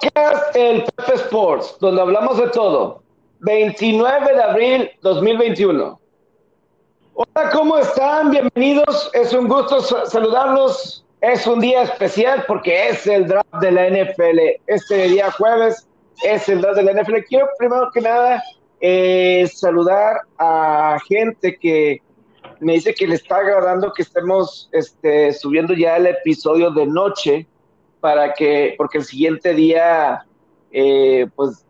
Podcast El Pepe Sports, donde hablamos de todo. 29 de abril 2021. Hola, ¿cómo están? Bienvenidos. Es un gusto saludarlos. Es un día especial porque es el draft de la NFL. Este día jueves es el draft de la NFL. Quiero primero que nada eh, saludar a gente que me dice que le está agradando que estemos este, subiendo ya el episodio de noche para que, porque el siguiente día, eh, pues,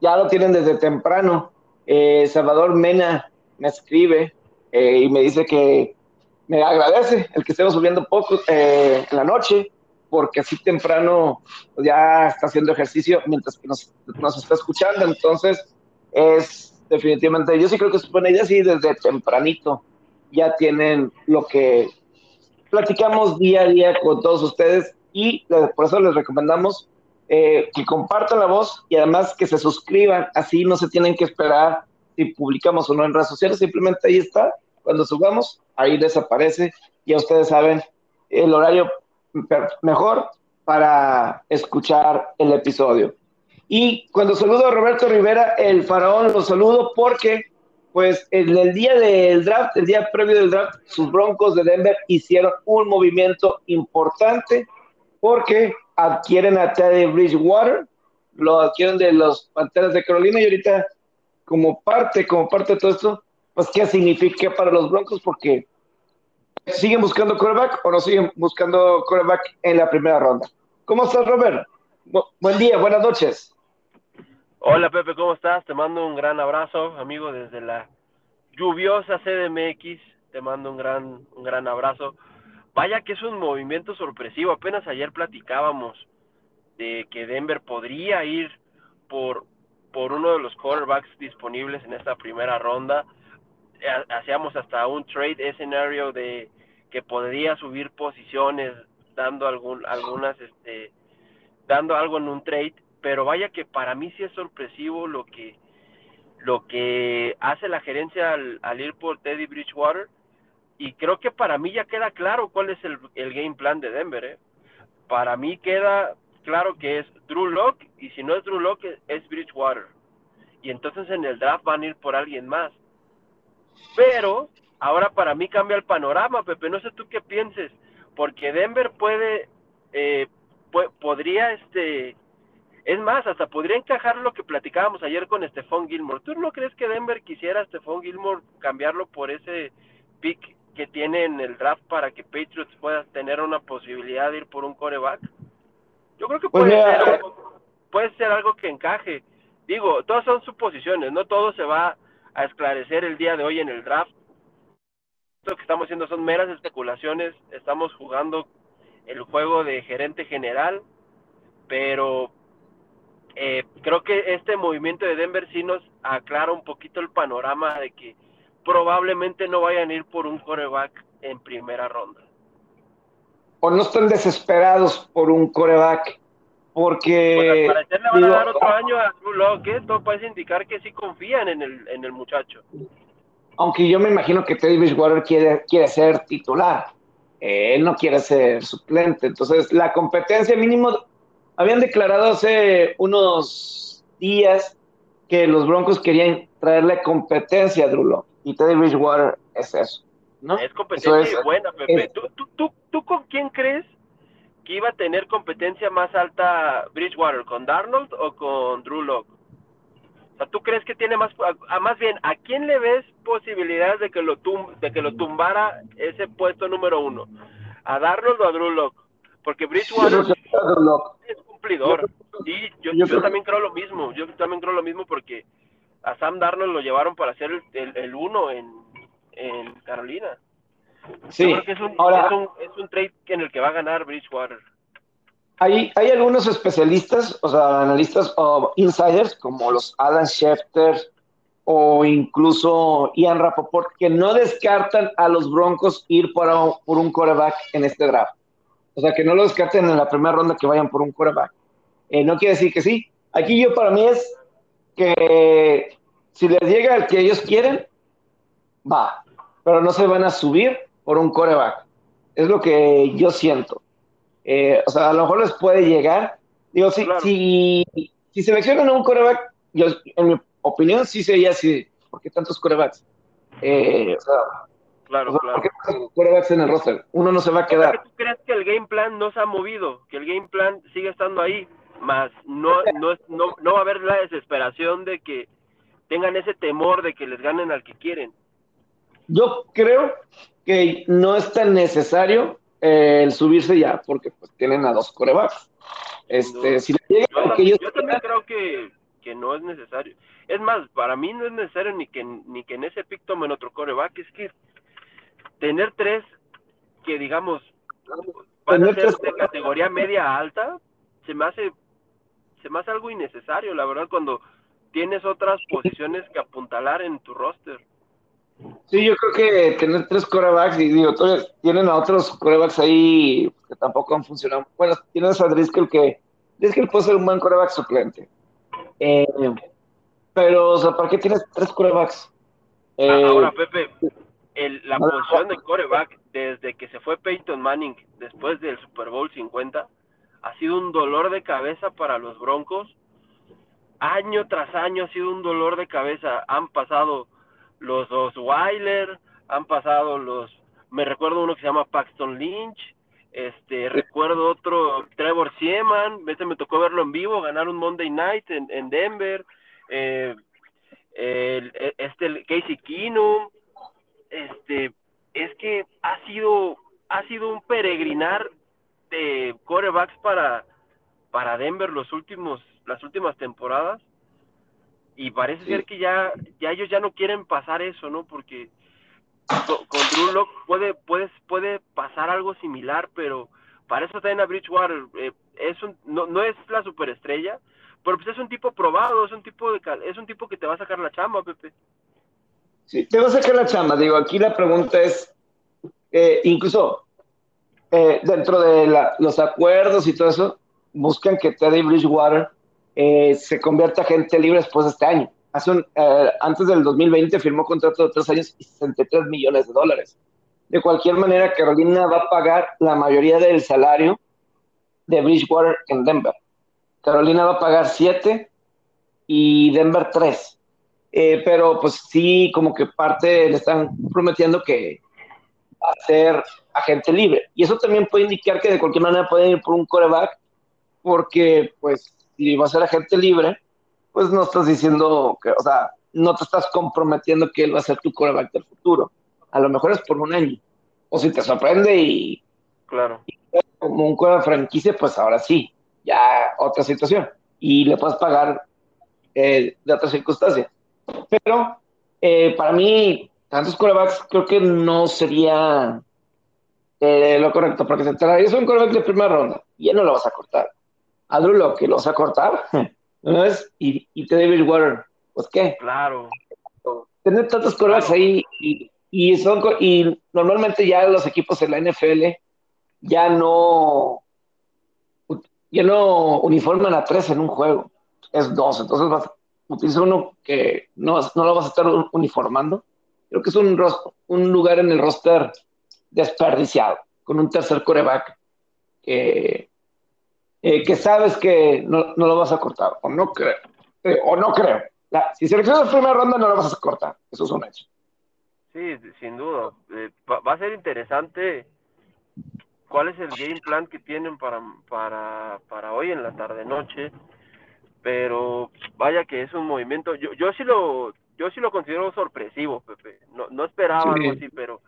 ya lo tienen desde temprano. Eh, Salvador Mena me escribe eh, y me dice que me agradece el que estemos subiendo poco en la noche, porque así temprano pues, ya está haciendo ejercicio mientras que nos, nos está escuchando. Entonces, es definitivamente, yo sí creo que es buena idea, sí, desde tempranito ya tienen lo que platicamos día a día con todos ustedes y por eso les recomendamos eh, que compartan la voz y además que se suscriban, así no se tienen que esperar si publicamos o no en redes sociales, simplemente ahí está, cuando subamos, ahí desaparece, ya ustedes saben el horario mejor para escuchar el episodio. Y cuando saludo a Roberto Rivera, el faraón, lo saludo porque, pues, en el día del draft, el día previo del draft, sus broncos de Denver hicieron un movimiento importante porque adquieren a Teddy Bridgewater, lo adquieren de los Panteras de Carolina y ahorita, como parte, como parte de todo esto, pues, ¿qué significa para los broncos? Porque siguen buscando quarterback o no siguen buscando quarterback en la primera ronda. ¿Cómo estás, Robert? buen día, buenas noches. Hola Pepe, ¿cómo estás? Te mando un gran abrazo, amigo, desde la lluviosa CDMX. Te mando un gran, un gran abrazo. Vaya que es un movimiento sorpresivo. Apenas ayer platicábamos de que Denver podría ir por, por uno de los quarterbacks disponibles en esta primera ronda. Hacíamos hasta un trade escenario de que podría subir posiciones dando algún, algunas, este, dando algo en un trade pero vaya que para mí sí es sorpresivo lo que lo que hace la gerencia al, ir por Teddy Bridgewater y creo que para mí ya queda claro cuál es el, game plan de Denver. ¿eh? Para mí queda claro que es Drew Locke y si no es Drew Locke es Bridgewater. Y entonces en el draft van a ir por alguien más. Pero ahora para mí cambia el panorama, Pepe. No sé tú qué pienses, porque Denver puede, eh, podría este es más, hasta podría encajar lo que platicábamos ayer con Stephon Gilmore. ¿Tú no crees que Denver quisiera a Stephon Gilmore cambiarlo por ese pick que tiene en el draft para que Patriots pueda tener una posibilidad de ir por un coreback? Yo creo que pues puede, ser, algo, puede ser algo que encaje. Digo, todas son suposiciones, no todo se va a esclarecer el día de hoy en el draft. Lo que estamos haciendo son meras especulaciones, estamos jugando el juego de gerente general, pero eh, creo que este movimiento de Denver sí nos aclara un poquito el panorama de que probablemente no vayan a ir por un coreback en primera ronda. O no estén desesperados por un coreback, porque... Pues le van a dar otro año a Drew Locke, ¿eh? todo parece indicar que sí confían en el, en el muchacho. Aunque yo me imagino que Teddy Bridgewater quiere, quiere ser titular, él no quiere ser suplente, entonces la competencia mínimo habían declarado hace unos días que los Broncos querían traerle competencia a Drew y Teddy Bridgewater es eso. ¿no? Es competencia buena, Pepe. ¿Tú, con quién crees que iba a tener competencia más alta Bridgewater? ¿Con Darnold o con Drew Locke? O sea, ¿tú crees que tiene más, a, más bien, ¿a quién le ves posibilidades de que lo de que lo tumbara ese puesto número uno? ¿A Darnold o a Drew Locke? Porque Bridgewater es cumplidor. Y yo, también creo lo mismo. Yo también creo lo mismo porque a Sam Darnold lo llevaron para hacer el, el, uno en, en Carolina. Sí, es un, Ahora, es, un, trade en el que va a ganar Bridgewater. Hay, hay algunos especialistas, o sea, analistas o insiders, como los Alan Schefter o incluso Ian Rapoport, que no descartan a los Broncos ir por, por un quarterback en este draft. O sea, que no lo descarten en la primera ronda que vayan por un quarterback. Eh, no quiere decir que sí. Aquí yo para mí es que si les llega el que ellos quieren, va. Pero no se van a subir por un coreback. Es lo que yo siento. Eh, o sea, a lo mejor les puede llegar, Digo, si, si, si seleccionan a un coreback, yo, en mi opinión, sí sería así. ¿Por qué tantos corebacks? Eh, o sea, claro, claro. ¿Por qué corebacks en el roster? Uno no se va a quedar. ¿Tú crees que el game plan no se ha movido? Que el game plan sigue estando ahí, más no, no, no, no va a haber la desesperación de que tengan ese temor de que les ganen al que quieren. Yo creo que no es tan necesario eh, el subirse ya, porque pues tienen a dos corebacks. Este, si yo, yo también creo que, que, no es necesario. Es más, para mí no es necesario ni que ni que en ese pick tomen otro coreback, es que tener tres que digamos van a ser de categoría media alta, se me hace se me hace algo innecesario, la verdad, cuando tienes otras posiciones que apuntalar en tu roster. Sí, yo creo que tener tres corebacks y digo, tienen a otros corebacks ahí que tampoco han funcionado. Bueno, tienes a Driscoll que Driscoll puede ser un buen coreback suplente. Eh, pero, o sea, ¿para qué tienes tres corebacks? Eh, Ahora, Pepe, el, la posición de coreback desde que se fue Peyton Manning después del Super Bowl 50 ha sido un dolor de cabeza para los Broncos. Año tras año ha sido un dolor de cabeza. Han pasado los dos Weiler, han pasado los, me recuerdo uno que se llama Paxton Lynch, este, recuerdo otro, Trevor Sieman, este me tocó verlo en vivo, ganar un Monday Night en, en Denver, eh, el, este Casey Keenum, este, es que ha sido, ha sido un peregrinar de corebacks para, para Denver los últimos, las últimas temporadas y parece ser que ya, ya ellos ya no quieren pasar eso, ¿no? Porque con, Drew Locke puede, puede, puede pasar algo similar, pero para eso también a Bridgewater eh, es un, no, no es la superestrella, pero pues es un tipo probado, es un tipo de es un tipo que te va a sacar la chamba, Pepe. Sí, te va a sacar la chamba. Digo, aquí la pregunta es, eh, incluso eh, dentro de la, los acuerdos y todo eso, buscan que Teddy Bridgewater eh, se convierte a gente libre después de este año. Hace un, eh, antes del 2020 firmó contrato de tres años y 63 millones de dólares. De cualquier manera, Carolina va a pagar la mayoría del salario de Bridgewater en Denver. Carolina va a pagar 7 y Denver 3. Eh, pero pues sí, como que parte le están prometiendo que va a ser agente libre. Y eso también puede indicar que de cualquier manera pueden ir por un coreback, porque pues y va a ser agente libre, pues no estás diciendo que, o sea, no te estás comprometiendo que él va a ser tu coreback del futuro. A lo mejor es por un año. O si te sorprende y, claro. como un coreback franquicia, pues ahora sí, ya otra situación. Y le puedes pagar eh, de otras circunstancias. Pero eh, para mí, tantos corebacks creo que no sería eh, lo correcto, porque se es un coreback de primera ronda y ya no lo vas a cortar a lo que lo vas a cortar, ¿no es? Y, y te David Water, pues qué. Claro. Tener tantos corebacks ahí y, y, son, y normalmente ya los equipos en la NFL ya no ya no uniforman a tres en un juego, es dos, entonces vas a utilizar uno que no, no lo vas a estar uniformando. Creo que es un, un lugar en el roster desperdiciado, con un tercer coreback que eh, que sabes que no, lo vas a cortar, o no creo, eh, o no creo. si seleccionas primera ronda no lo vas a cortar, eso es un hecho. Sí, sin duda. Eh, va, a ser interesante cuál es el game plan que tienen para, para, para hoy en la tarde-noche, pero vaya que es un movimiento, yo, yo sí lo yo sí lo considero sorpresivo, Pepe. No, no esperaba algo así, pero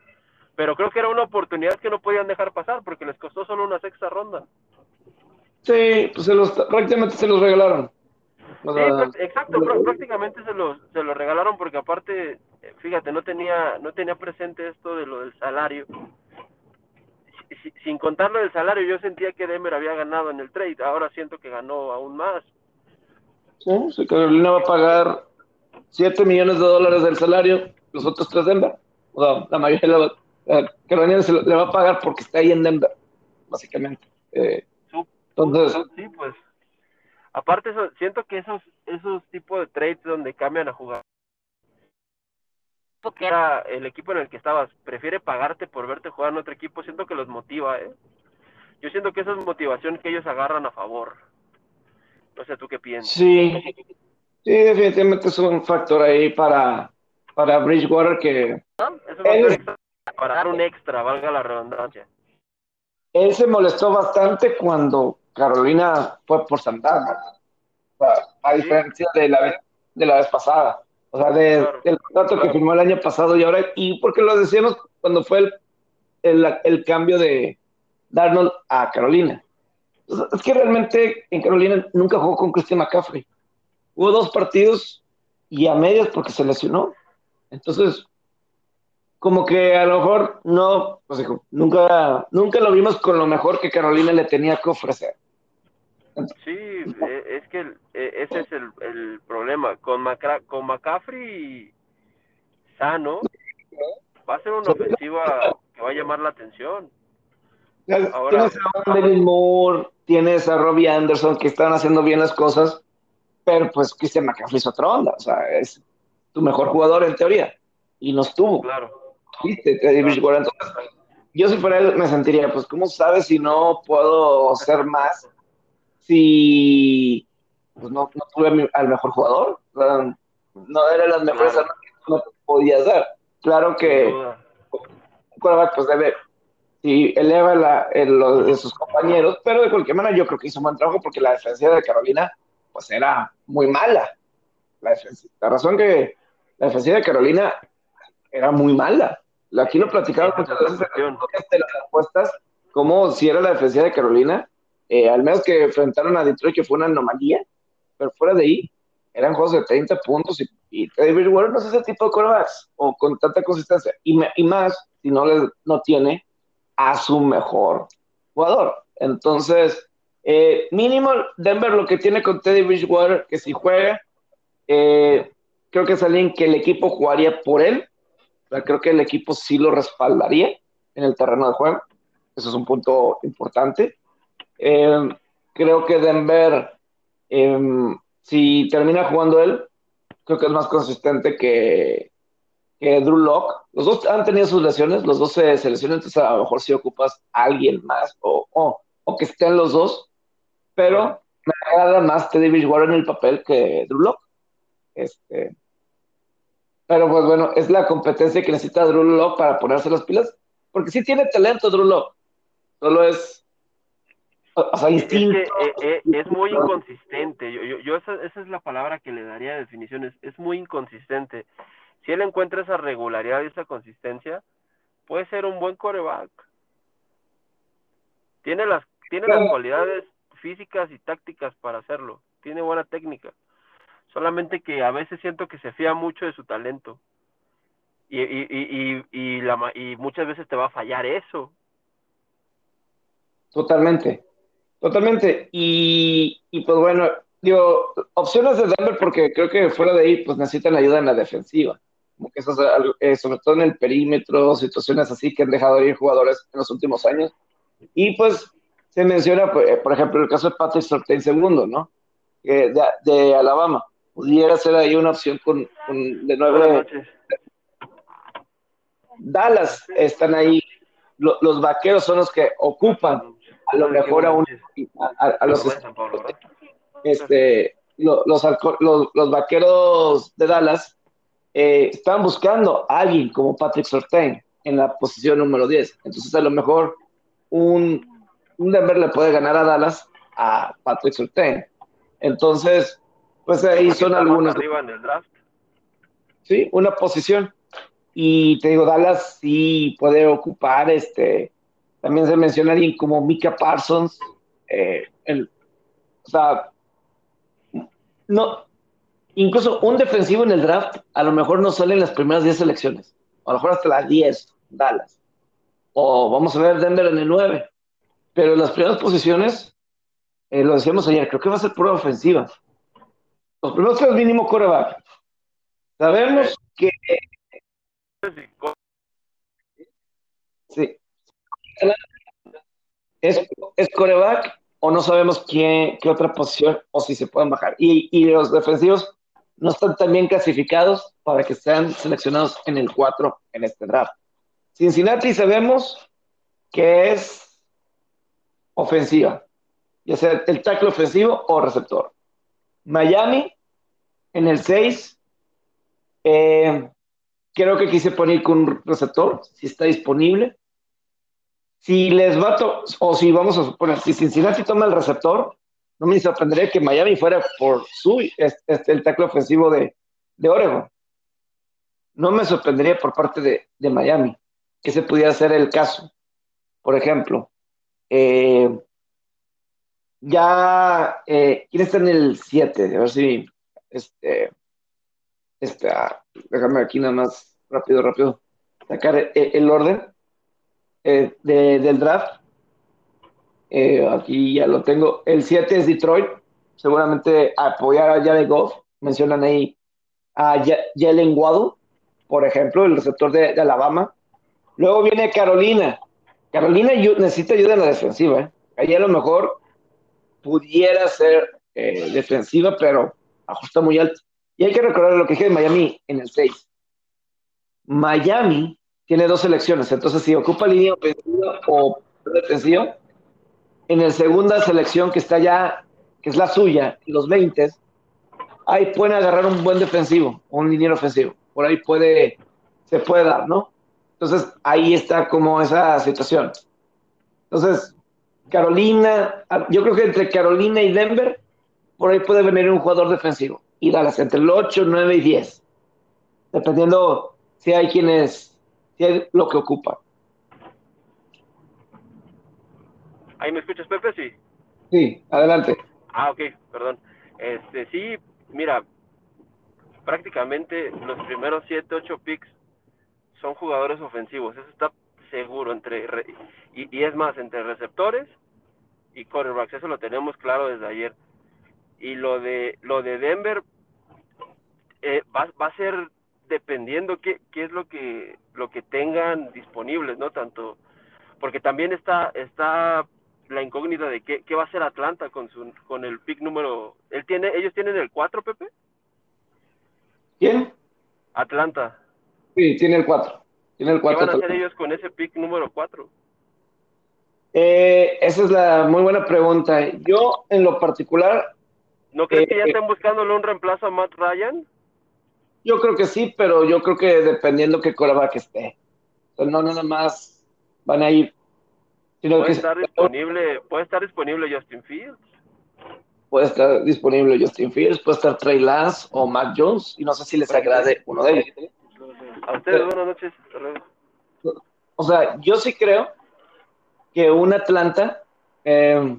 pero creo que era una oportunidad que no podían dejar pasar porque les costó solo una sexta ronda. Sí, pues se los, prácticamente se los regalaron. sí, exacto, prácticamente se los, se los regalaron porque aparte, fíjate, no tenía, no tenía presente esto de lo del salario. sin contar lo del salario, yo sentía que Denver había ganado en el trade, ahora siento que ganó aún más. Sí, Carolina va a pagar 7 millones de dólares del salario, los otros tres Denver. O sea, la mayoría de la, Carolina se le va a pagar porque está ahí en Denver, básicamente. Eh, entonces, sí, pues. Aparte, eso, siento que esos, esos tipos de trades donde cambian a jugar, que era el equipo en el que estabas, prefiere pagarte por verte jugar en otro equipo, siento que los motiva, ¿eh? Yo siento que esa es motivación que ellos agarran a favor. No sé, ¿tú qué piensas? Sí, sí, definitivamente es un factor ahí para, para Bridgewater que... Es un factor para dar un extra, valga la redundancia. Él se molestó bastante cuando Carolina fue por Santana, a diferencia de la, de la vez pasada. O sea, de, del contrato que firmó el año pasado y ahora, y porque lo decíamos cuando fue el, el, el cambio de Darnold a Carolina. Es que realmente en Carolina nunca jugó con Christian McCaffrey. Hubo dos partidos y a medias porque se lesionó. Entonces, como que a lo mejor no, pues dijo, nunca, nunca lo vimos con lo mejor que Carolina le tenía que ofrecer. Sí, e, es que e, ese es el, el problema. Con, Macra, con McCaffrey sano, va a ser una ofensiva que va a llamar la atención. Ahora, tienes a Devin Moore, tienes a Robbie Anderson que están haciendo bien las cosas, pero pues Christian McCaffrey es otra onda, o sea, es tu mejor jugador en teoría, y no estuvo. Claro. Yo si fuera él me sentiría, pues, ¿cómo sabes si no puedo ser más si pues no, no tuve al mejor jugador? no era las mejores claro. que no podías dar. Claro que pues debe, si eleva la, el, lo de sus compañeros, pero de cualquier manera yo creo que hizo un buen trabajo porque la defensa de Carolina pues era muy mala. La, la razón que la defensa de Carolina era muy mala. Aquí lo platicaba muchas veces de las apuestas, como si era la defensa de Carolina, eh, al menos que enfrentaron a Detroit, que fue una anomalía, pero fuera de ahí, eran juegos de 30 puntos y, y David Warren no es ese tipo de corebacks o con tanta consistencia. Y, y más si no, le, no tiene a su mejor jugador. Entonces, eh, mínimo Denver lo que tiene con Teddy Bridgewater, que si juega, eh, creo que es alguien que el equipo jugaría por él. Creo que el equipo sí lo respaldaría en el terreno de juego. Eso es un punto importante. Eh, creo que Denver, em, si termina jugando él, creo que es más consistente que, que Drew Locke. Los dos han tenido sus lesiones, los dos se, se lesionan, entonces a lo mejor si ocupas a alguien más o, o, o, que estén los dos, pero me agrada más Teddy Bridgewater en el papel que Drew Locke. Este, pero pues bueno, es la competencia que necesita Drew Locke para ponerse las pilas, porque sí tiene talento Drew Locke, solo es o sea, instinto. Es, que, eh, eh, es, muy inconsistente. Yo, yo, yo esa, esa, es la palabra que le daría de definición. Es, es muy inconsistente si él encuentra esa regularidad y esa consistencia, puede ser un buen coreback. Tiene las, tiene las cualidades físicas y tácticas para hacerlo. Tiene buena técnica. Solamente que a veces siento que se fía mucho de su talento. Y, y, y, y, y muchas veces te va a fallar eso. Totalmente. Totalmente. Y, y pues bueno, digo, opciones de Denver porque creo que fuera de ahí pues necesitan ayuda en la defensiva como que eso es eh, sobre todo en el perímetro, situaciones así que han dejado de ir jugadores en los últimos años. Y pues se menciona, pues, por ejemplo, el caso de Patrick Surtain segundo, ¿no? Eh, de, Alabama. Pudiera ser ahí una opción con, con de nueve. Dallas están ahí. Lo, los vaqueros son los que ocupan a lo mejor a, un, a, a los este, los, los, los vaqueros de Dallas eh, estaban buscando a alguien como Patrick Sortain en la posición número 10. Entonces, a lo mejor un, un Denver le puede ganar a Dallas a Patrick Sortain. Entonces, pues ahí son algunos. arriba en el draft? Sí, una posición. Y te digo, Dallas sí puede ocupar este. También se menciona alguien como Mika Parsons. Eh, el, o sea, no, incluso un defensivo en el draft a lo mejor no sale en las primeras 10 selecciones, a lo mejor hasta las 10, Dallas. O vamos a ver Denver en el 9. Pero en las primeras posiciones, eh, lo decíamos ayer, creo que va a ser prueba ofensiva. Los primeros tres mínimo coreback. Sabemos que. Sí. Es, es coreback o no sabemos quién, qué otra posición o si se pueden bajar. Y, y los defensivos no están tan bien clasificados para que sean seleccionados en el 4 en este draft. Cincinnati sabemos que es ofensiva, ya sea el tackle ofensivo o receptor. Miami en el 6. Eh, creo que quise poner con un receptor, si está disponible. Si les va o si vamos a suponer, si Cincinnati toma el receptor, no me sorprendería que Miami fuera por su, este, el tackle ofensivo de, de Oregon. No me sorprendería por parte de, de Miami que se pudiera hacer el caso. Por ejemplo, eh, ya, eh, ¿quién está en el 7? A ver si, este, está, déjame aquí nada más, rápido, rápido, sacar el, el orden eh, de, del draft. Eh, aquí ya lo tengo. El 7 es Detroit, seguramente apoyar a Jared Goff. Mencionan ahí a Jalen Waddle, por ejemplo, el receptor de, Alabama. Luego viene Carolina. Carolina necesita ayuda en la defensiva. ¿eh? Ahí a lo mejor pudiera ser eh, defensiva, pero ajusta muy alto. Y hay que recordar lo que dije de Miami en el 6. Miami tiene dos selecciones, entonces si ocupa línea ofensiva o defensiva, en la segunda selección que está ya, que es la suya, los 20, ahí pueden agarrar un buen defensivo, un liniero ofensivo. Por ahí puede, se puede dar, ¿no? Entonces, ahí está como esa situación. Entonces, Carolina, yo creo que entre Carolina y Denver, por ahí puede venir un jugador defensivo. Y Dallas, entre el 8, 9 y 10. Dependiendo si hay quienes, si hay lo que ocupa. ¿Ahí me escuchas, Pepe? Sí. Sí, adelante. Ah, ok, perdón. Este, sí, mira, prácticamente los primeros 7, 8 picks son jugadores ofensivos. Eso está seguro entre y, es más entre receptores y quarterbacks. Eso lo tenemos claro desde ayer. Y lo de lo de Denver eh, va, va a ser dependiendo qué, qué es lo que lo que tengan disponibles, no tanto porque también está está la incógnita de qué, qué va a hacer Atlanta con su con el pick número él tiene ellos tienen el 4 Pepe quién Atlanta sí tiene el 4 tiene el 4 qué van a hacer ellos con ese pick número 4 eh, esa es la muy buena pregunta yo en lo particular ¿no crees que ya eh, estén buscándole un reemplazo a Matt Ryan? Yo creo que sí, pero yo creo que dependiendo qué que esté. O no, no nada más van a ir puede estar disponible, puede estar disponible Justin Fields. Puede estar disponible Justin Fields, puede estar Trey Lance o Mac Jones, y no sé si les agrade uno de ellos. A ustedes, buenas noches. O sea, yo sí creo que un Atlanta, eh,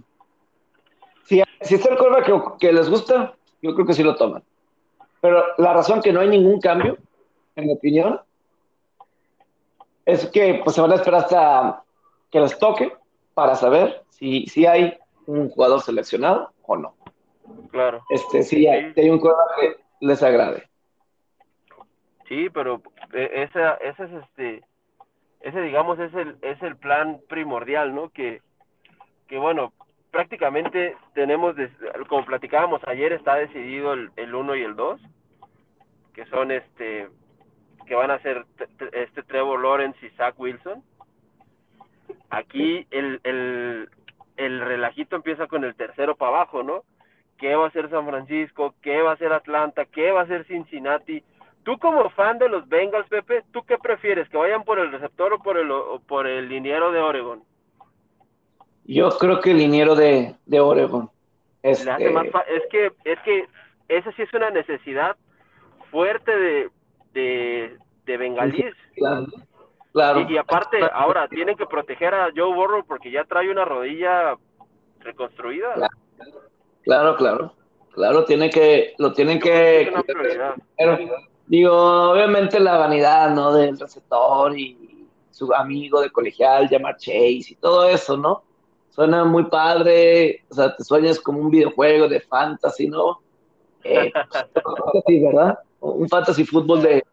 si, si está el coreback que, que les gusta, yo creo que sí lo toman. Pero la razón que no hay ningún cambio, en mi opinión, es que pues se van a esperar hasta que les toque para saber si, si hay un jugador seleccionado o no. Claro. Este, si hay, hay un jugador que les agrade. Sí, pero ese, ese es este, ese digamos es el, es el plan primordial, ¿no? Que, que bueno, prácticamente tenemos, como platicábamos ayer, está decidido el, el 1 y el 2, que son este, que van a ser este Trevor Lawrence y Zach Wilson Aquí el, el, el relajito empieza con el tercero para abajo, ¿no? ¿Qué va a ser San Francisco? ¿Qué va a ser Atlanta? ¿Qué va a ser Cincinnati? Tú como fan de los Bengals, Pepe, ¿tú qué prefieres? ¿Que vayan por el receptor o por el, por el liniero de Oregon? Yo creo que el liniero de, de Oregon. Este... es que es que esa sí es una necesidad fuerte de, de, de bengalíes. Y, aparte, ahora tienen que proteger a Joe Burrow porque ya trae una rodilla reconstruida. Claro, claro. Claro, tiene que, lo tienen que. Digo, obviamente la vanidad, ¿no? Del receptor y su amigo de colegial, llamar Chase y todo eso, ¿no? Suena muy padre, o sea, te sueñas como un videojuego de fantasy, ¿no? Eh, ¿verdad? Un fantasy fútbol de,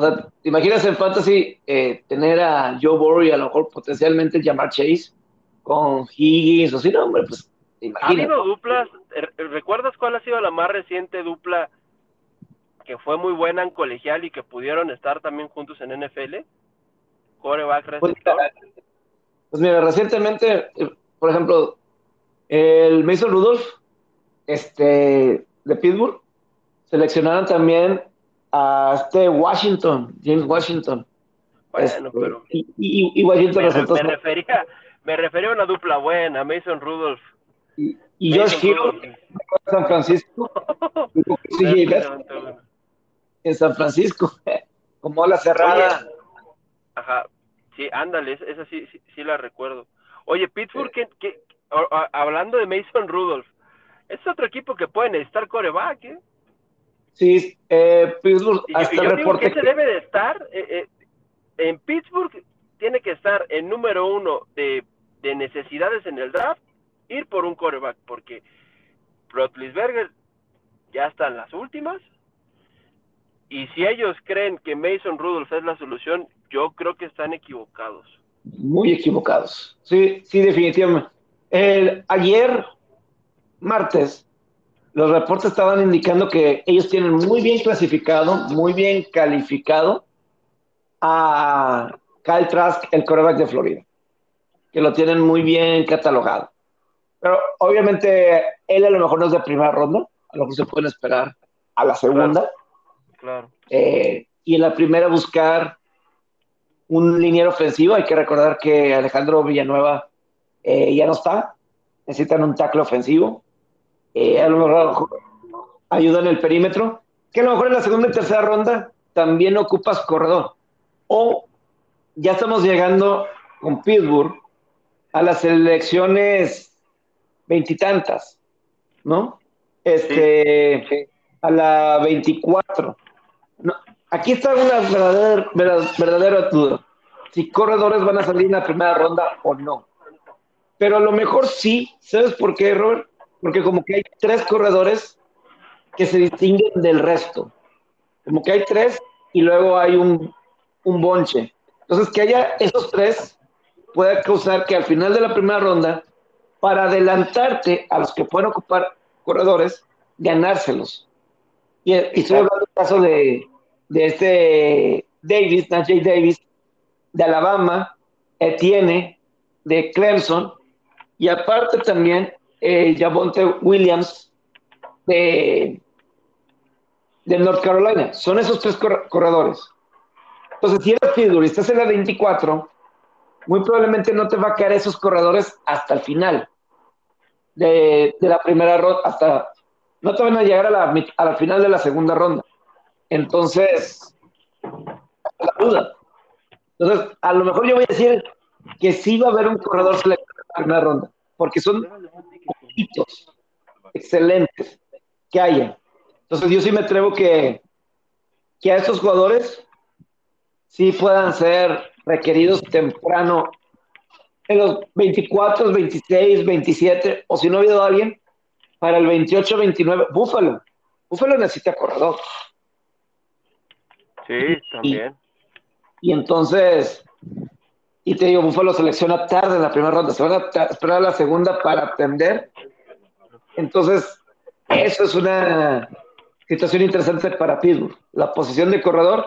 o sea, ¿te imaginas en Fantasy eh, tener a Joe Burrow y a lo mejor potencialmente llamar Chase con Higgins o así? No, hombre, pues ¿Ha habido duplas? Er, ¿Recuerdas cuál ha sido la más reciente dupla que fue muy buena en colegial y que pudieron estar también juntos en NFL? Coreback pues, pues, mira, recientemente, eh, por ejemplo, el Mason Rudolph este, de Pittsburgh, seleccionaron también a este Washington, James Washington. Bueno, Este, pero y, y- y Washington me, resultó me ser- refería, me refería a una dupla buena, Mason Rudolph. y, y Josh Hill San Francisco, y en San Francisco, como la cerrada. Ajá, sí, ándale, esa- sí, sí, sí la recuerdo. Oye, Pittsburgh, ¿qué, qué- a- a- hablando de Mason Rudolph, es otro equipo que puede necesitar coreback, ¿eh? Sí, eh, Pittsburgh, yo, hasta yo el digo reporte que ese debe de estar, eh, eh, en Pittsburgh tiene que estar en número uno de, de necesidades en el draft, ir por un coreback, porque Rotlisberger ya está en las últimas, y si ellos creen que Mason Rudolph es la solución, yo creo que están equivocados. muy equivocados. Sí, sí, definitivamente. El- ayer, martes, los reportes estaban indicando que ellos tienen muy bien clasificado, muy bien calificado a Kyle Trask, el quarterback de Florida, que lo tienen muy bien catalogado. Pero obviamente él a lo mejor no es de primera ronda, a lo mejor se pueden esperar a la segunda. Claro. Eh, y en la primera buscar un liniero ofensivo. Hay que recordar que Alejandro Villanueva eh, ya no está. Necesitan un tackle ofensivo. Eh, a lo mejor ayuda en el perímetro. Que a lo mejor en la segunda y tercera ronda también ocupas corredor. O ya estamos llegando con Pittsburgh a las elecciones veintitantas, ¿no? Este, a la 24. No, aquí está una verdadera, verdad- verdadera duda. Si corredores van a salir en la primera ronda o no. Pero a lo mejor sí. ¿Sabes por qué, Robert? Porque como que hay tres corredores que se distinguen del resto. Como que hay tres y luego hay un, un bonche. Entonces, que haya esos tres puede causar que al final de la primera ronda, para adelantarte a los que pueden ocupar corredores, ganárselos. Y, y estoy hablando caso de, de este Davis, Najee Davis, de Alabama, Etienne, de Clemson, y aparte también eh, Williams de, de North Carolina. Son esos tres cor- corredores. Entonces, si eres Pittsburgh y estás en la 24, muy probablemente no te va a caer esos corredores hasta el final de, de la primera ronda, hasta no te van a llegar a la, a la final de la segunda ronda. Entonces, la duda. Entonces, a lo mejor yo voy a decir que sí va a haber un corredor seleccionado en la primera ronda, porque son excelentes que haya. Entonces, yo sí me atrevo que, que a estos jugadores sí puedan ser requeridos temprano en los 24, 26, 27, o si no ha habido alguien, para el 28, 29. Búfalo. Búfalo necesita corredor. Sí, también. Y entonces, y te digo, Búfalo selecciona tarde en la primera ronda, se van a esperar a la segunda para atender. Entonces, eso es una situación interesante para Pittsburgh. La posición de corredor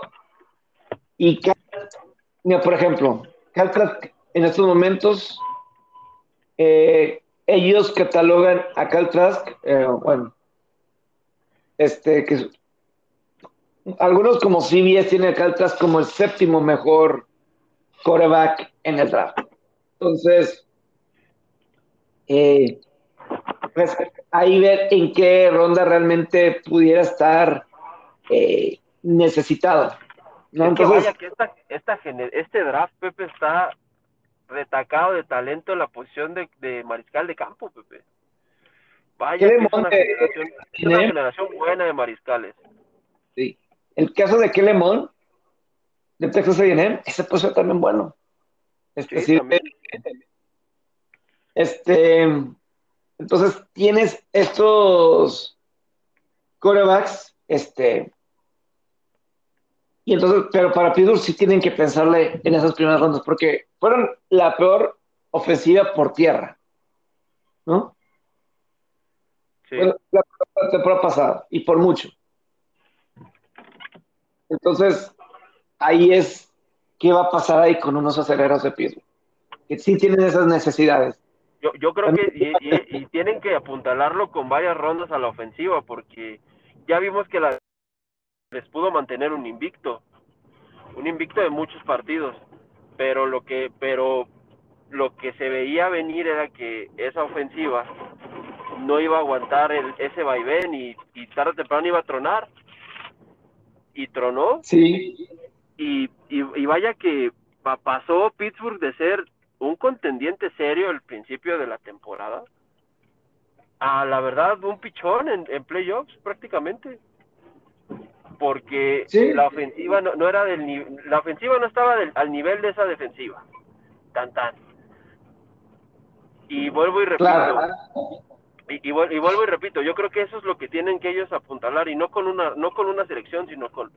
y, Cal- mira, por ejemplo, Cal Trask en estos momentos, eh, ellos catalogan a Cal Trask, eh, bueno, este, que algunos como CBS tienen a Cal Trask como el séptimo mejor quarterback en el draft. Entonces, eh, pues ahí ver en qué ronda realmente pudiera estar eh, necesitado. ¿no? Entonces, vaya que esta, esta este draft, Pepe, está retacado de talento en la posición de, de mariscal de campo, Pepe. Vaya ¿Qué que es una, monte- generación, es una tiene? generación buena de mariscales. El caso de Kelemon, de Texas A&M, ese puede ser también bueno. Este, Sí, también. Este, entonces tienes estos corebacks, este, y entonces, pero para Pittsburgh sí tienen que pensarle en esas primeras rondas, porque fueron la peor ofensiva por tierra, ¿no? Sí. Fue la temporada pasada, y por mucho. Entonces, ahí es qué va a pasar ahí con unos aceleros de Pittsburgh, que sí tienen esas necesidades. Yo, yo creo que y, tienen que apuntalarlo con varias rondas a la ofensiva porque ya vimos que la, les pudo mantener un invicto, un invicto de muchos partidos, pero lo que pero lo que se veía venir era que esa ofensiva no iba a aguantar el, ese vaivén y, y tarde o temprano iba a tronar y tronó. Sí. Y, y, vaya que pasó Pittsburgh de ser un contendiente serio al principio de la temporada a la verdad un pichón en, en playoffs prácticamente. Porque la ofensiva no, no, era del la ofensiva no estaba al nivel de esa defensiva. Tan tan. Y vuelvo y repito y, y, vuelvo y repito yo creo que eso es lo que tienen que ellos apuntalar y no con una no con una selección sino con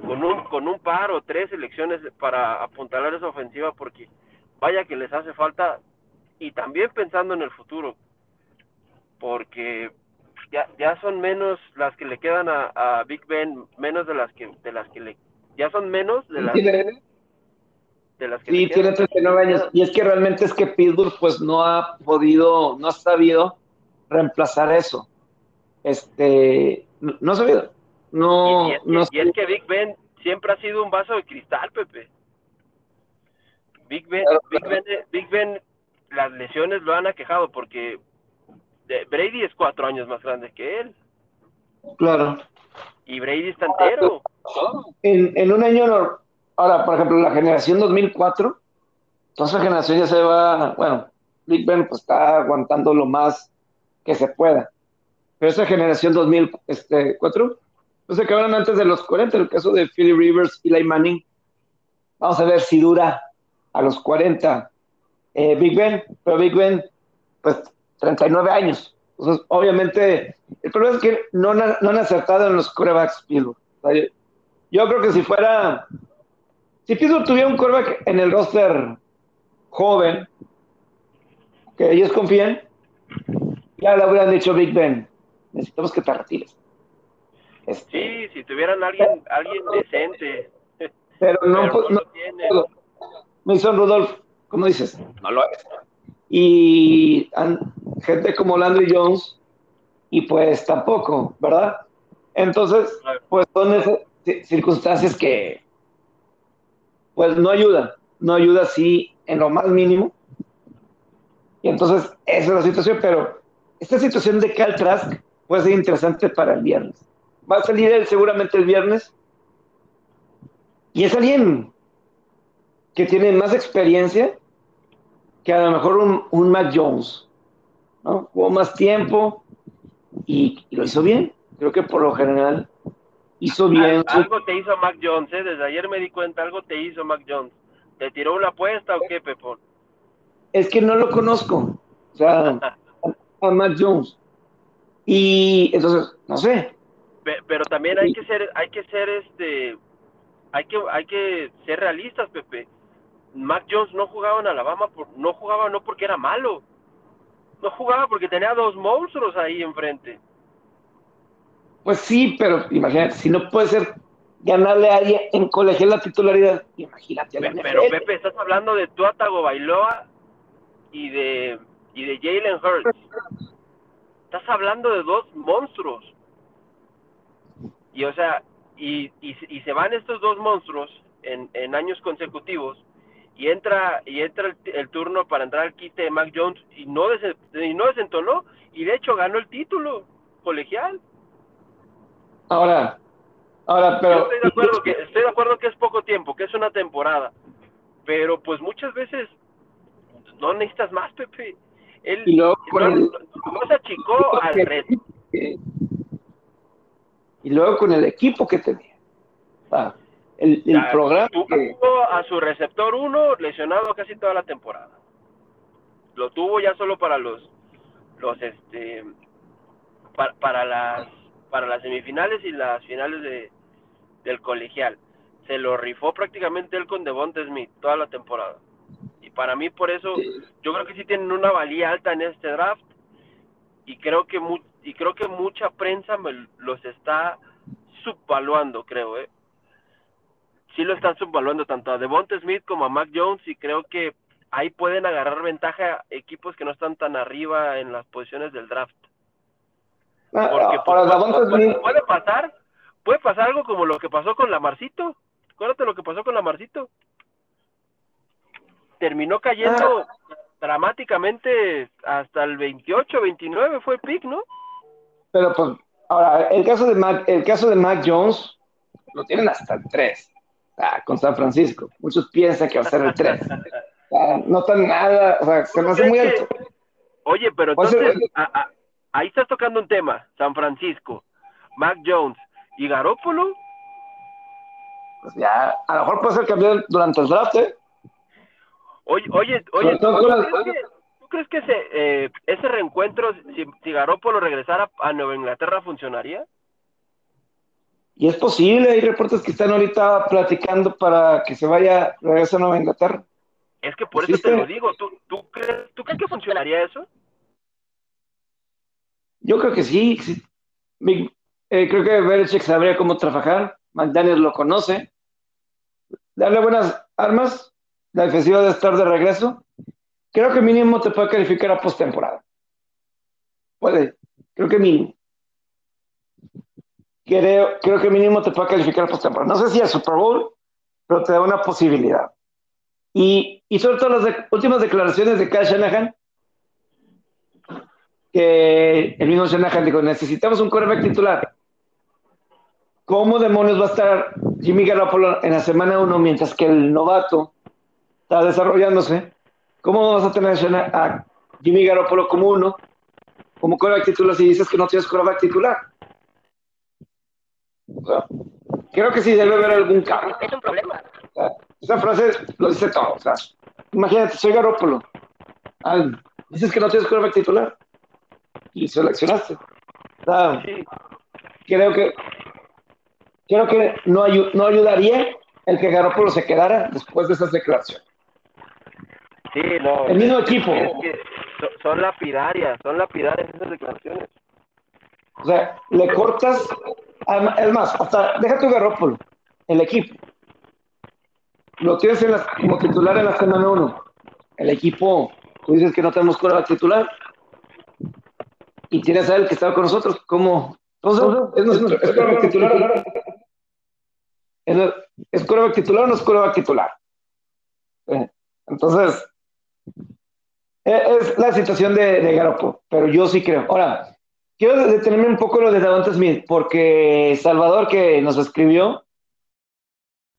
con un con un par o tres selecciones para apuntalar esa ofensiva porque vaya que les hace falta y también pensando en el futuro, porque ya, ya son menos las que le quedan a, Big Ben, menos de las que de las que le ya son menos de las de las que sí, tiene 39 años y es que realmente es que Pittsburgh pues no ha podido, no ha sabido reemplazar eso. Este, no, sabido. No, y, y es que Big Ben siempre ha sido un vaso de cristal, Pepe. Big Ben, Big Ben, Big Ben, las lesiones lo han aquejado porque Brady es cuatro años más grande que él. Claro. Y Brady está entero. En, en un año, ahora, por ejemplo, la generación 2004, toda esa generación ya se va, bueno, Big Ben pues está aguantando lo más que se pueda. Pero esa generación 2004, pues se acabaron antes de los 40, el caso de Philly Rivers y Eli Manning. Vamos a ver si dura a los 40 eh, Big Ben, pero Big Ben, pues 39 años. Entonces, obviamente, el problema es que no, no han acertado en los corebacks Pittsburgh. yo, creo que si fuera, si Pittsburgh tuviera un coreback en el roster joven, que ellos confíen, ya le hubieran dicho Big Ben, necesitamos que te retires. Este, sí, si tuvieran alguien, alguien decente. Pero no, no, Mason Rudolph, ¿cómo dices? No lo es. Y gente como Landry Jones, y pues tampoco, ¿verdad? Entonces, pues son esas circunstancias que, pues no ayudan, no ayuda así en lo más mínimo. Y entonces, esa es la situación, pero esta situación de Cal Trask puede ser interesante para el viernes. Va a salir él seguramente el viernes. Y es alguien que tiene más experiencia que a lo mejor un, un Mac Jones. ¿no? Jugó más tiempo y, lo hizo bien. Creo que por lo general hizo bien. Algo te hizo Mac Jones, ¿eh? desde ayer me di cuenta, algo te hizo Mac Jones. ¿Te tiró una apuesta o qué, Pepón? Es que no lo conozco, o sea, a Mac Jones. Y entonces, no sé. Pero también hay que ser, hay que ser este, hay que, hay que ser realistas, Pepe. Mac Jones no jugaba en Alabama, por, no jugaba no porque era malo, no jugaba porque tenía dos monstruos ahí enfrente. Pues sí, pero imagínate, si no puede ser ganarle a alguien en colegio la titularidad, imagínate. pero Pepe, estás hablando de Tuatago Bailoa y de, y de Jalen Hurts. Estás hablando de dos monstruos. Y o sea, y, y, y se van estos dos monstruos en, en años consecutivos y entra y entra el, turno para entrar al quite de Mac Jones y no, y no desentonó y de hecho ganó el título colegial. Ahora, ahora, pero... estoy de acuerdo que, estoy de acuerdo que es poco tiempo, que es una temporada, pero pues muchas veces no necesitas más, Pepe. Él y luego, no, se achicó al reto. Y luego con el equipo que tenía. Ah el, programa. A su receptor uno lesionado casi toda la temporada. Lo tuvo ya solo para los, los este, para, las, para las semifinales y las finales de, del colegial. Se lo rifó prácticamente él con Devonta Smith toda la temporada. Para mí por eso, yo creo que sí tienen una valía alta en este draft y creo que y creo que mucha prensa me los está subvaluando, creo, eh sí lo están subvaluando tanto a Devonta Smith como a Mac Jones y creo que ahí pueden agarrar ventaja equipos que no están tan arriba en las posiciones del draft. Ah, Porque ah, pues, ahora, puede, puede pasar, puede pasar algo como lo que pasó con Lamarcito. Acuérdate lo que pasó con Lamarcito. Terminó cayendo dramáticamente hasta el 28, 29 fue el pick, ¿no? pero pues, ahora, el caso de Mac, el caso de Mac Jones, lo tienen hasta el 3, con San Francisco. Muchos piensan que va a ser el 3. no están nada, o sea, se me hace muy alto. Oye, pero entonces, a- a- ahí estás tocando un tema. San Francisco, Mac Jones y Garópolo. Pues ya, a lo mejor puede ser cambiado durante el draft, ¿eh? Oye, oye, oye, ¿tú, crees que, tú crees que ese, eh, ese reencuentro, si, si Garópolo regresara a Nueva Inglaterra, funcionaría? Y es posible, hay reportes que están ahorita platicando para que se vaya, regrese a Nueva Inglaterra. Es que por eso te lo digo. ¿Tú, tú, crees, ¿Tú crees que funcionaría eso? Yo creo que sí. eh, creo que Belichick sabría cómo trabajar. McDaniel lo conoce. Darle buenas armas. La defensiva debe estar de regreso. Creo que mínimo te puede calificar a postemporada. Puede. Creo que mínimo. Creo, que mínimo te puede calificar a postemporada. No sé si a Super Bowl, pero te da una posibilidad. Y, y sobre todo las de- últimas declaraciones de Kyle Shanahan, que el mismo Shanahan dijo, necesitamos un quarterback titular. ¿Cómo demonios va a estar Jimmy Garoppolo en la semana 1 mientras que el novato está desarrollándose? ¿Cómo vas a tener a Jimmy Garoppolo como uno, como quarterback titular si dices que no tienes quarterback titular? O sea, creo que sí debe haber algún cambio. Es un problema. O sea, esa frase lo dice todo. O sea, imagínate, soy Garópolo. Ah, dices que no tienes quarterback titular. Y seleccionaste. Sí. creo que creo que no, ayu- no ayudaría el que Garópolo se quedara después de esas declaraciones. Sí, no. El mismo equipo. Es que son lapidarias, son lapidarias esas declaraciones. O sea, le cortas. Es más, hasta deja tu Garópolo, el equipo. Lo tienes en las- como titular en la semana 1. El equipo, tú dices que no tenemos quarterback titular. Y tienes a él que estaba con nosotros. ¿Cómo? Entonces, es nuestro es quarterback titular. ¿Es, ¿Es titular o no es titular? Entonces, es la situación de, de pero yo sí creo. Ahora, quiero detenerme un poco lo de Davante Smith, porque Salvador, que nos escribió,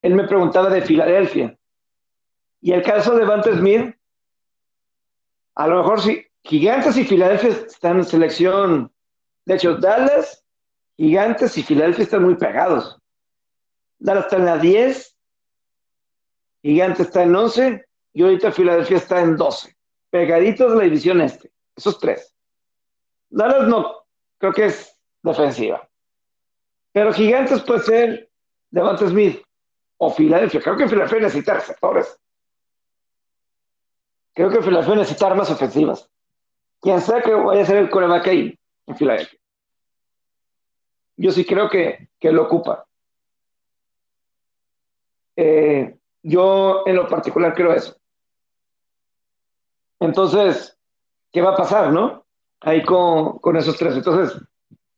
él me preguntaba de Filadelfia. Y el caso de Davante Smith, a lo mejor sí, Gigantes y Filadelfia están en selección. De hecho, Dallas, Gigantes y Filadelfia están muy pegados. Dallas está en la 10, Gigantes está en 11 y ahorita Filadelfia está en 12. Pegaditos de la división este. Esos tres. Dallas no, creo que es defensiva. Pero Gigantes puede ser Devante Smith o Filadelfia. Creo que Filadelfia necesita receptores. Creo que Filadelfia necesita armas ofensivas. Quien sea que vaya a ser el coreback ahí en Filadelfia. Yo sí creo que, que lo ocupa. Eh, yo en lo particular creo eso. Entonces, ¿qué va a pasar, no? Ahí con, con esos tres. Entonces,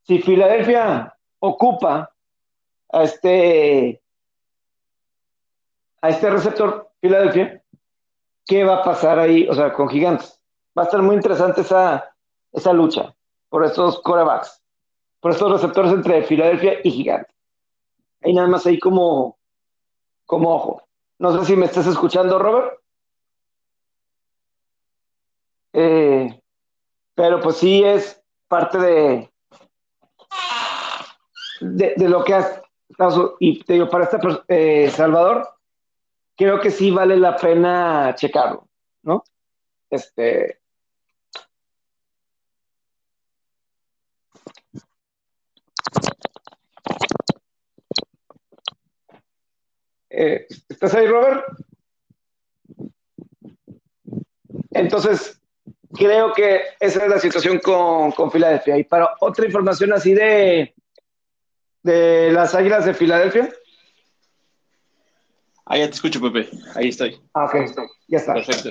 si Filadelfia ocupa a este a este receptor Filadelfia, ¿qué va a pasar ahí? O sea, con Gigantes. Va a estar muy interesante esa, esa lucha por estos corebacks, por estos receptores entre Filadelfia y Gigantes. Hay nada más ahí como, como ojo. No sé si me estás escuchando, Robert. Eh, pero pues sí es parte de, de, lo que has pasado. Y te digo, para este eh, Salvador, creo que sí vale la pena checarlo, ¿no? Este. Eh, ¿Estás ahí, Robert? Entonces, creo que esa es la situación con, con Filadelfia. Y para otra información así de, de las Águilas de Filadelfia, Ah, ya te escucho, Pepe. Ahí estoy. Ah, ok, ya está. Perfecto.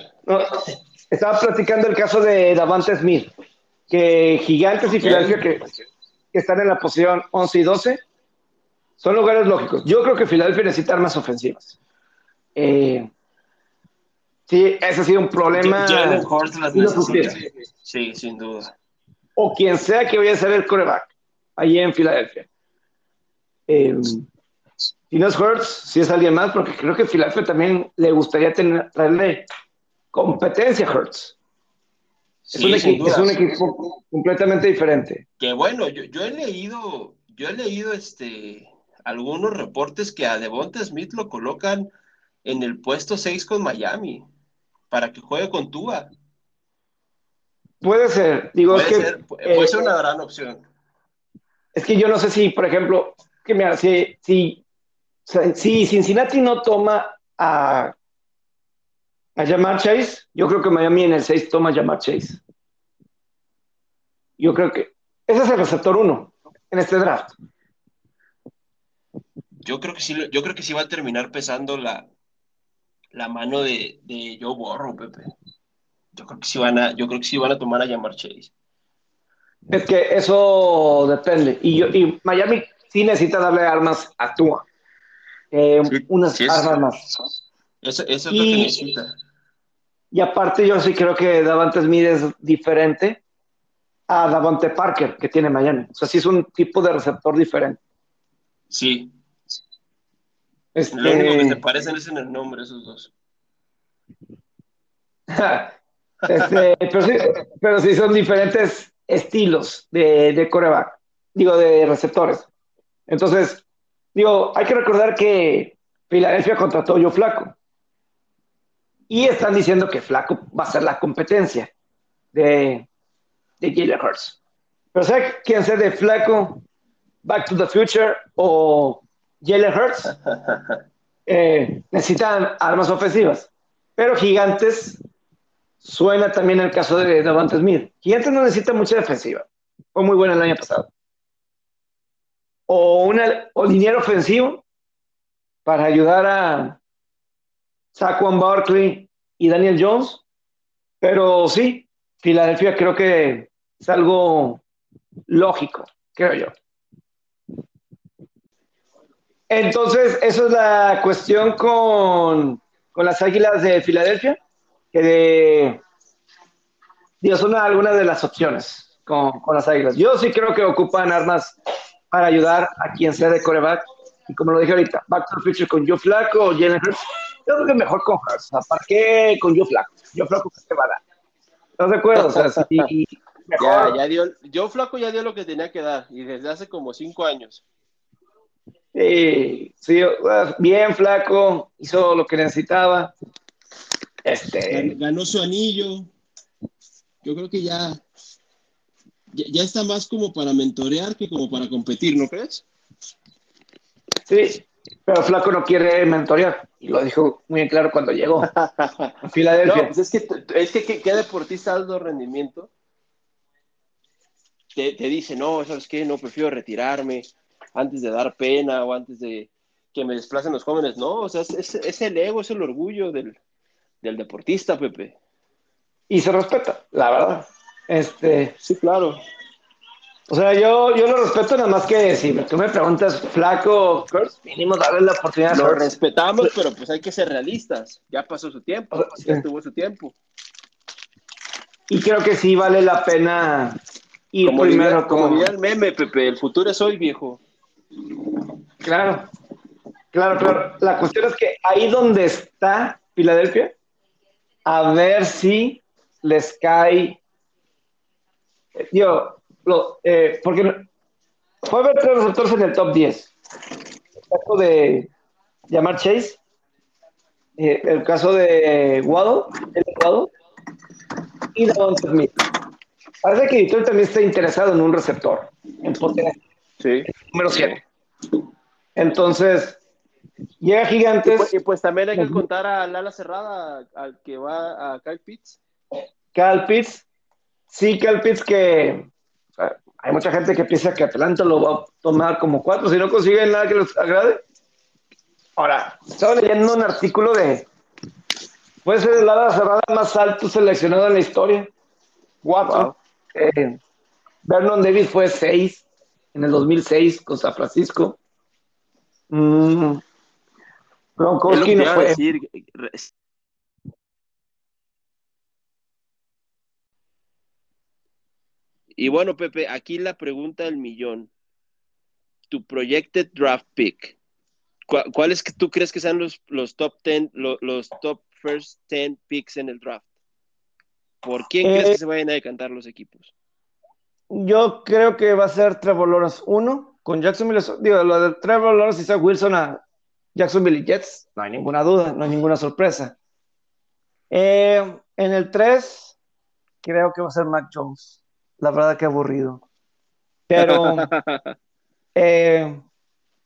estaba platicando el caso de Davante Smith, que Gigantes y Filadelfia que, que, están en la posición 11 y 12 son lugares lógicos. Yo creo que Filadelfia necesita armas ofensivas. Eh, sí, ese ha sido un problema. Sí, sin duda. O quien sea que vaya a ser el coreback, ahí en Filadelfia. Eh, si no es Hurts, si es alguien más, porque creo que Filadelfia también le gustaría tener, traerle competencia a Hurts. Es, un equipo, completamente diferente. Que bueno, yo, yo, he leído, yo he leído este algunos reportes que a Devonta Smith lo colocan en el puesto 6 con Miami para que juegue con Tua. Puede ser, digo, puede que, ser, puede ser una gran opción. Es que yo no sé si, por ejemplo, que mira, si, si si Cincinnati no toma a, a Jamar Chase, yo creo que Miami en el 6 toma a Jamar Chase. Yo creo que ese es el receptor 1 en este draft. Yo creo que sí, yo creo que sí va a terminar pesando la, la mano de, de Joe Borro, Pepe. Yo creo que sí van a, yo creo que sí van a tomar a Jamar Chase. Es que eso depende. Y, yo, y Miami sí necesita darle armas a Tua eh, unas armas más. Eso, eso es y, lo que necesita. Y aparte yo sí creo que Davante Smith es diferente a Davante Parker que tiene Miami. O sea, sí es un tipo de receptor diferente. Sí. Este... Lo único que te parecen es en el nombre esos dos. este, pero, sí, pero, sí, son diferentes estilos de, de coreback, digo, de receptores. Entonces, Digo, hay que recordar que Filadelfia contrató yo Flaco. Y están diciendo que Flaco va a ser la competencia de, de Jalen Hurts. Pero ¿sabe quién sea de Flaco, Back to the Future o Jalen Hurts? Eh, necesitan armas ofensivas. Pero Gigantes suena también el caso de Davante Smith. Gigantes no necesita mucha defensiva. Fue muy buena el año pasado o, una, o liniero ofensivo para ayudar a Saquon Barkley y Daniel Jones. Pero sí, Filadelfia creo que es algo lógico, creo yo. Entonces, eso es la cuestión con, con las Águilas de Filadelfia, que de, digo, son algunas de las opciones con, con, las Águilas. Yo sí creo que ocupan armas para ayudar a quien sea de coreback. Y como lo dije ahorita, Back to the Future con Joe Flaco o Jalen Hurts, yo creo que mejor con Hurts. ¿Para qué con Joe Flaco? Joe Flaco, ¿qué te va a dar? ¿Estás de acuerdo? O sea, sí, mejor. Ya, ya dio, Joe Flaco ya dio lo que tenía que dar, y desde hace como cinco años. Sí, sí, bien flaco, hizo lo que necesitaba. Este... Ganó su anillo. Yo creo que ya ya, está más como para mentorear que como para competir, ¿no crees? Sí, pero Flaco no quiere mentorear y lo dijo muy en claro cuando llegó a Filadelfia. No, pues es que, es que ¿qué deportista alto rendimiento te, te, dice, no, ¿sabes qué? No, prefiero retirarme antes de dar pena o antes de que me desplacen los jóvenes. No, o sea, es, es el ego, es el orgullo del, del deportista, Pepe. Y se respeta, la verdad. Este, sí, claro. O sea, yo, yo lo respeto nada más que si tú me preguntas flaco, mínimo darle la oportunidad. Lo respetamos, pero pues hay que ser realistas. Ya pasó su tiempo, ya tuvo su tiempo. Y creo que sí vale la pena ir como primero. como el meme, Pepe, el futuro es hoy, viejo. Claro, claro, claro. La cuestión es que ahí donde está Filadelfia, a ver si les cae Digo, eh, porque fue ver tres receptores en el top 10. El caso de llamar Chase, eh, el caso de Waddle, el Waddle y Davon Smith. Parece que Detroit también está interesado en un receptor, en potencia. Sí. Número 7. Entonces, llega Gigantes. Pues, y pues, también hay que contar a Lala Cerrada, al que va a Kyle Pitts. Kyle Pitts, sí, Pitts que hay mucha gente que piensa que Atlanta lo va a tomar como cuatro, si no consiguen nada que les agrade. Ahora, estaba leyendo un artículo de. Puede ser el ala cerrada más alto seleccionado en la historia. Cuatro. Eh, Vernon Davis fue seis en el 2006 con San Francisco. Mm. Gronkowski no fue. Y bueno, Pepe, aquí la pregunta del millón. Tu projected draft pick. ¿Cuáles que tú crees que sean los, los top 10, los, top first 10 picks en el draft? ¿Por quién crees que eh, se vayan a decantar los equipos? Yo creo que va a ser Trevor Lawrence 1 con Jacksonville. Digo, lo de Trevor Lawrence y Zach Wilson a Jacksonville Jets, no hay ninguna duda, no hay ninguna sorpresa. Eh, en el 3, creo que va a ser Mac Jones. La verdad que aburrido. Pero, eh,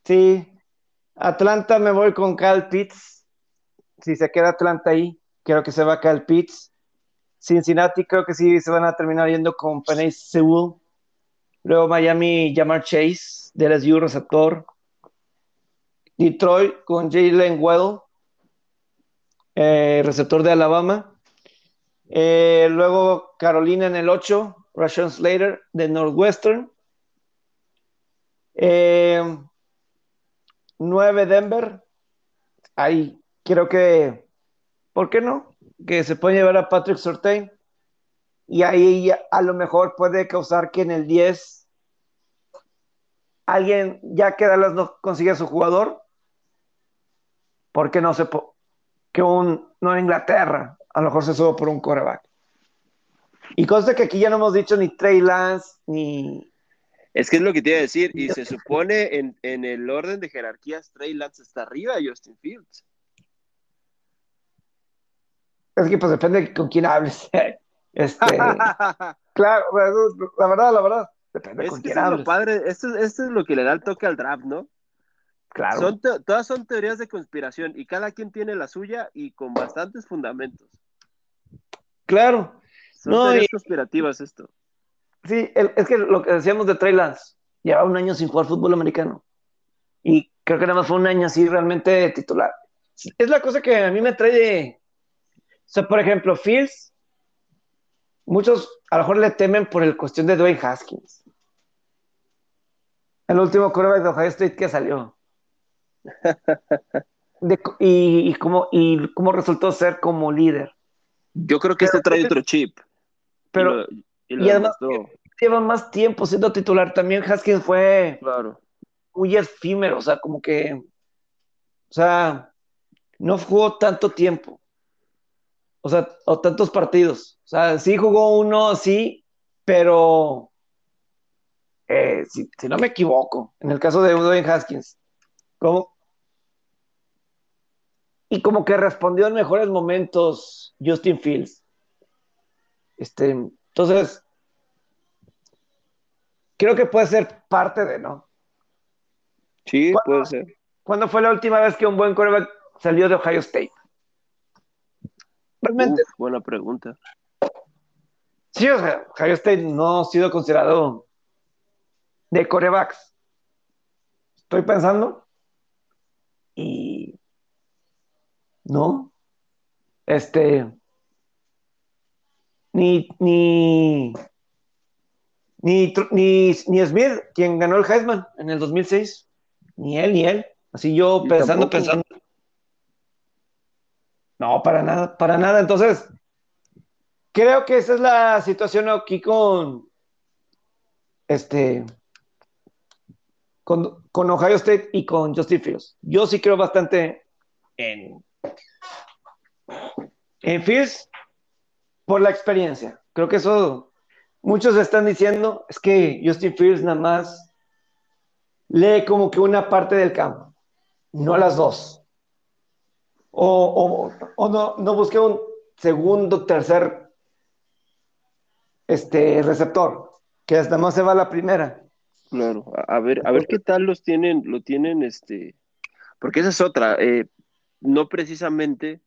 sí, Atlanta me voy con Cal Pitts. Si se queda Atlanta ahí, creo que se va Cal Pitts. Cincinnati creo que sí se van a terminar yendo con Penny Sewell. Luego Miami, Jamar Chase, de LSU, receptor. Detroit con Jalen Well, eh, receptor de Alabama. Eh, luego Carolina en el 8, Rashawn Slater de Northwestern. 9 eh, Denver. Ahí creo que, ¿por qué no? Que se puede llevar a Patrick Sortain. Y ahí a lo mejor puede causar que en el 10 alguien, ya que Dallas no consigue a su jugador, ¿por qué no se que un no en Inglaterra a lo mejor se sube por un coreback? Y cosa que aquí ya no hemos dicho ni Trey Lance, ni... Es que es lo que te iba a decir, y se supone en, en el orden de jerarquías, Trey Lance está arriba de Justin Fields. Es que pues depende con quién hables. Este, claro, la verdad, la verdad, depende con quién hables. padre, esto, esto es lo que le da el toque al draft, ¿no? Claro. todas son teorías de conspiración y cada quien tiene la suya y con bastantes fundamentos. Claro, son no, conspirativas esto. Sí, es que lo que decíamos de Trey Lance, lleva un año sin jugar fútbol americano. Y creo que nada más fue un año así realmente titular. Es la cosa que a mí me trae sea, por ejemplo, Fields, muchos a lo mejor le temen por el cuestión de Dwayne Haskins. El último quarterback de Ohio State que salió. y, cómo, y cómo resultó ser como líder. Yo creo que este trae otro chip. Pero, y, además lleva más tiempo siendo titular. También Haskins fue claro. muy efímero, o sea, como que, o sea, no jugó tanto tiempo. O sea, o tantos partidos. O sea, sí jugó uno, sí, pero eh, si, no me equivoco, en el caso de Dwayne Haskins, ¿cómo? Y como que respondió en mejores momentos Justin Fields. Este, entonces, creo que puede ser parte de, ¿no? Sí, puede ser. ¿Cuándo fue la última vez que un buen coreback salió de Ohio State? Realmente. buena pregunta. Sí, o sea, Ohio State no ha sido considerado de corebacks. Estoy pensando. Y. No. Este ni, ni, ni, ni, Smith, quien ganó el Heisman en el 2006, ni él, ni él. Así yo pensando, pensando. No, para nada, para nada. Entonces, creo que esa es la situación aquí con este con, con Ohio State y con Justin Fields. Yo sí creo bastante en en Fields por la experiencia. Creo que eso muchos están diciendo es que Justin Fields nada más lee como que una parte del campo, no las dos. O, no, no busque un segundo, tercer este, receptor, que hasta más se va a la primera. Claro, a ver, a ver qué tal los tienen, lo tienen, este, porque esa es otra, eh, no precisamente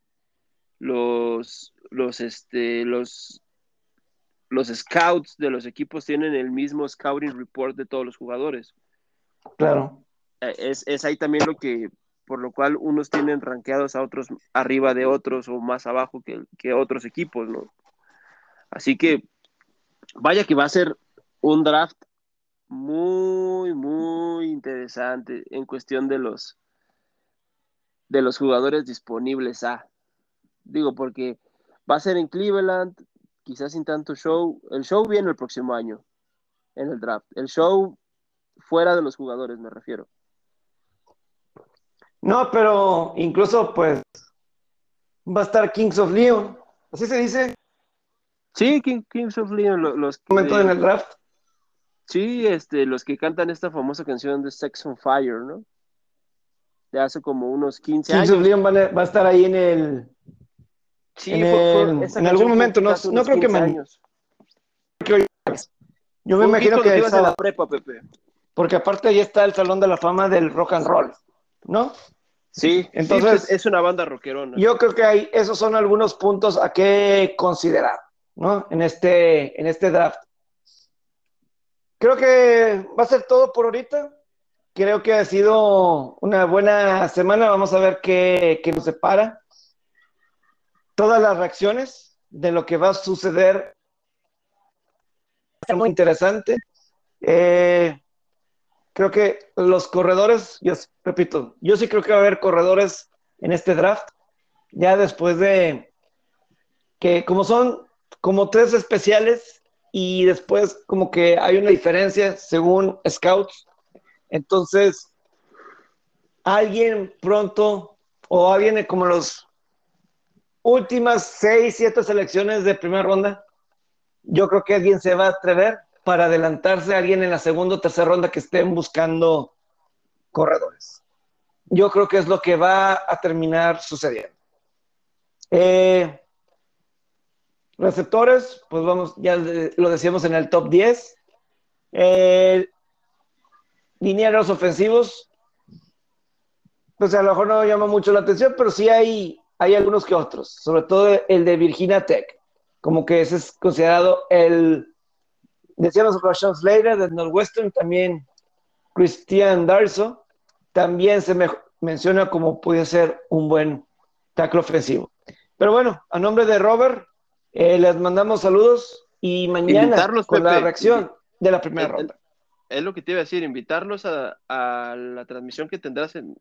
los, los, este, los, los scouts de los equipos tienen el mismo scouting report de todos los jugadores. Claro. Eh, es, ahí también lo que por lo cual unos tienen rankeados a otros arriba de otros o más abajo que, que otros equipos, ¿no? Así que vaya que va a ser un draft muy, muy interesante en cuestión de los de los jugadores disponibles a. Digo, porque va a ser en Cleveland, quizás sin tanto show. El show viene el próximo año en el draft. El show fuera de los jugadores, me refiero. No, pero incluso pues va a estar Kings of Leon, así se dice. Sí, Kings of Leon, los, momento en el draft. Sí, este, los que cantan esta famosa canción de Sex on Fire, ¿no? De hace como unos 15 años. Kings of Leon va a, estar ahí en el. Sí, en, algún momento, no, no creo que me. Yo me imagino que. Ibas a la prepa, Pepe. Porque aparte ahí está el Salón de la Fama del Rock and Roll. ¿no? Sí, entonces es una banda rockerona. Yo creo que hay, esos son algunos puntos a que considerar, ¿no? En este, en este draft. Creo que va a ser todo por ahorita. Creo que ha sido una buena semana. Vamos a ver qué, qué nos separa. Todas las reacciones de lo que va a suceder. Va muy interesante. Eh, creo que los corredores, yo repito, yo sí creo que va a haber corredores en este draft, ya después de que como son como tres especiales y después como que hay una diferencia según scouts, entonces alguien pronto o alguien como los últimas seis, siete selecciones de primera ronda, yo creo que alguien se va a atrever para adelantarse a alguien en la segunda o tercera ronda que estén buscando corredores. Yo creo que es lo que va a terminar sucediendo. Eh, receptores, pues vamos, ya lo decíamos en el top 10. Eh, linieros ofensivos, pues a lo mejor no llama mucho la atención, pero sí hay, hay algunos que otros, sobre todo el de Virginia Tech, como que ese es considerado el decíamos Rashad Slater de Northwestern, también Christian Darso, también se me menciona como puede ser un buen tackle ofensivo. Pero bueno, a nombre de Robert, eh, les mandamos saludos y mañana con la reacción de la primera ronda. Es lo que te iba a decir, invitarlos a, la transmisión que tendrás en,